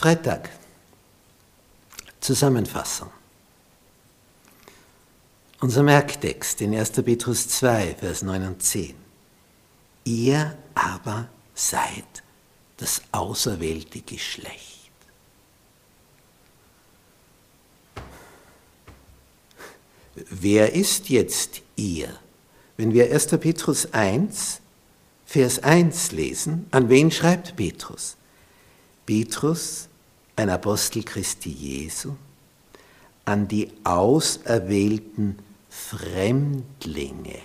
Freitag. Zusammenfassung. Unser Merktext in 1. Petrus 2, Vers 9 und 10. Ihr aber seid das auserwählte Geschlecht. Wer ist jetzt ihr? Wenn wir 1. Petrus 1, Vers 1 lesen, an wen schreibt Petrus? Petrus ein Apostel Christi Jesu, an die auserwählten Fremdlinge.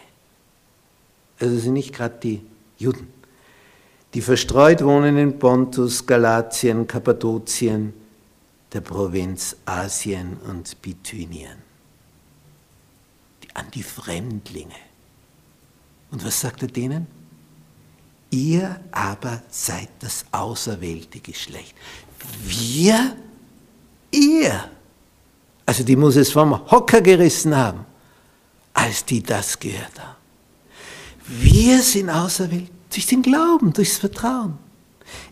Also sind nicht gerade die Juden, die verstreut wohnen in Pontus, Galatien, Kappadokien, der Provinz Asien und Bithynien. An die Fremdlinge. Und was sagt er denen? Ihr aber seid das auserwählte Geschlecht. Wir? Ihr? Also die muss es vom Hocker gerissen haben, als die das gehört haben. Wir sind auserwählt durch den Glauben, durchs Vertrauen.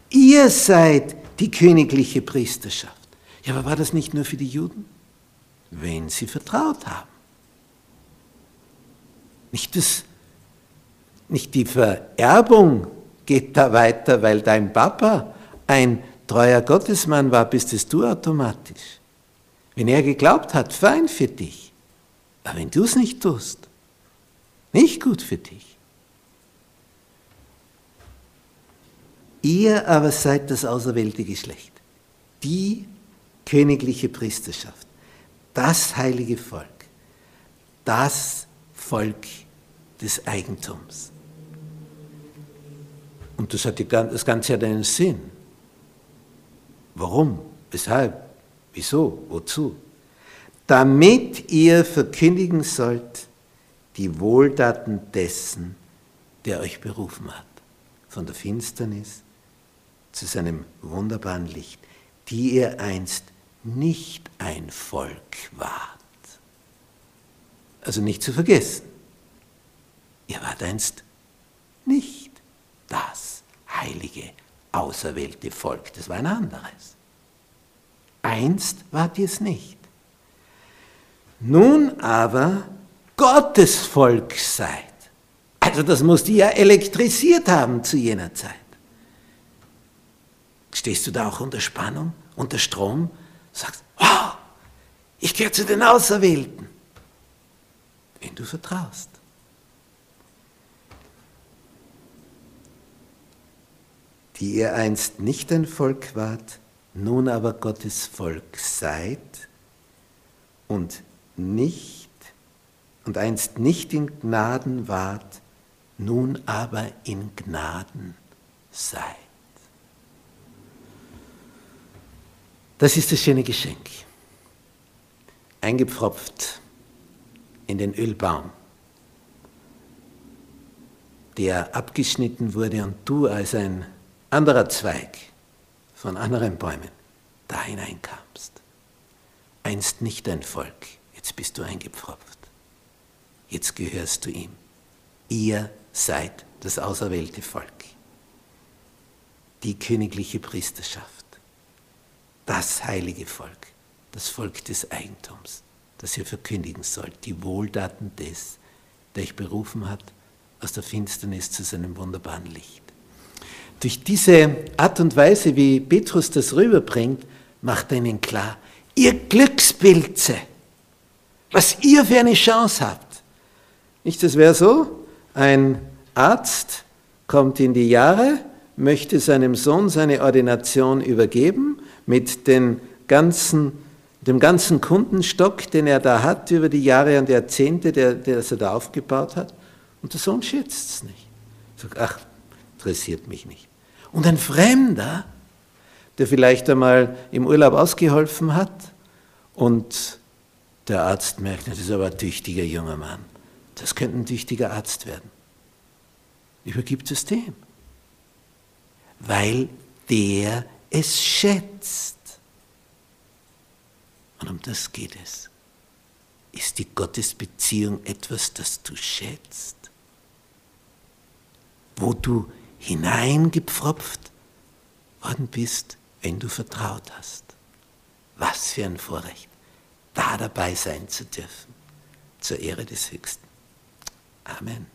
Ihr seid die königliche Priesterschaft. Ja, aber war das nicht nur für die Juden? Wenn sie vertraut haben. Nicht, das, nicht die Vererbung geht da weiter, weil dein Papa ein treuer Gottesmann war, bist es du automatisch. Wenn er geglaubt hat, fein für dich. Aber wenn du es nicht tust, nicht gut für dich. Ihr aber seid das auserwählte Geschlecht, die königliche Priesterschaft, das heilige Volk, das Volk des Eigentums. Und das, hat die, das Ganze hat einen Sinn. Warum? Weshalb? Wieso? Wozu? Damit ihr verkündigen sollt die Wohltaten dessen, der euch berufen hat, von der Finsternis zu seinem wunderbaren Licht, die ihr einst nicht ein Volk wart. Also nicht zu vergessen, ihr wart einst nicht das heilige auserwählte Volk, das war ein anderes. Einst wart ihr es nicht. Nun aber Gottes Volk seid. Also das muss die ja elektrisiert haben zu jener Zeit. Stehst du da auch unter Spannung, unter Strom, sagst, wow, ich gehöre zu den Auserwählten. Wenn du vertraust. die ihr einst nicht ein Volk wart, nun aber Gottes Volk seid und nicht und einst nicht in Gnaden wart, nun aber in Gnaden seid. Das ist das schöne Geschenk. Eingepfropft in den Ölbaum, der abgeschnitten wurde und du als ein anderer Zweig von anderen Bäumen da hineinkamst. Einst nicht ein Volk, jetzt bist du eingepfropft. Jetzt gehörst du ihm. Ihr seid das auserwählte Volk, die königliche Priesterschaft, das heilige Volk, das Volk des Eigentums, das ihr verkündigen sollt, die Wohltaten des, der euch berufen hat aus der Finsternis zu seinem wunderbaren Licht. Durch diese Art und Weise, wie Petrus das rüberbringt, macht er ihnen klar, ihr Glückspilze, was ihr für eine Chance habt. Nicht, das wäre so, ein Arzt kommt in die Jahre, möchte seinem Sohn seine Ordination übergeben mit den ganzen, dem ganzen Kundenstock, den er da hat über die Jahre und Jahrzehnte, der, der er da aufgebaut hat. Und der Sohn schätzt es nicht. Sagt, ach, interessiert mich nicht. Und ein Fremder, der vielleicht einmal im Urlaub ausgeholfen hat und der Arzt merkt, das ist aber ein tüchtiger junger Mann. Das könnte ein tüchtiger Arzt werden. Übergibt es dem. Weil der es schätzt. Und um das geht es. Ist die Gottesbeziehung etwas, das du schätzt? Wo du hineingepfropft worden bist, wenn du vertraut hast. Was für ein Vorrecht, da dabei sein zu dürfen, zur Ehre des Höchsten. Amen.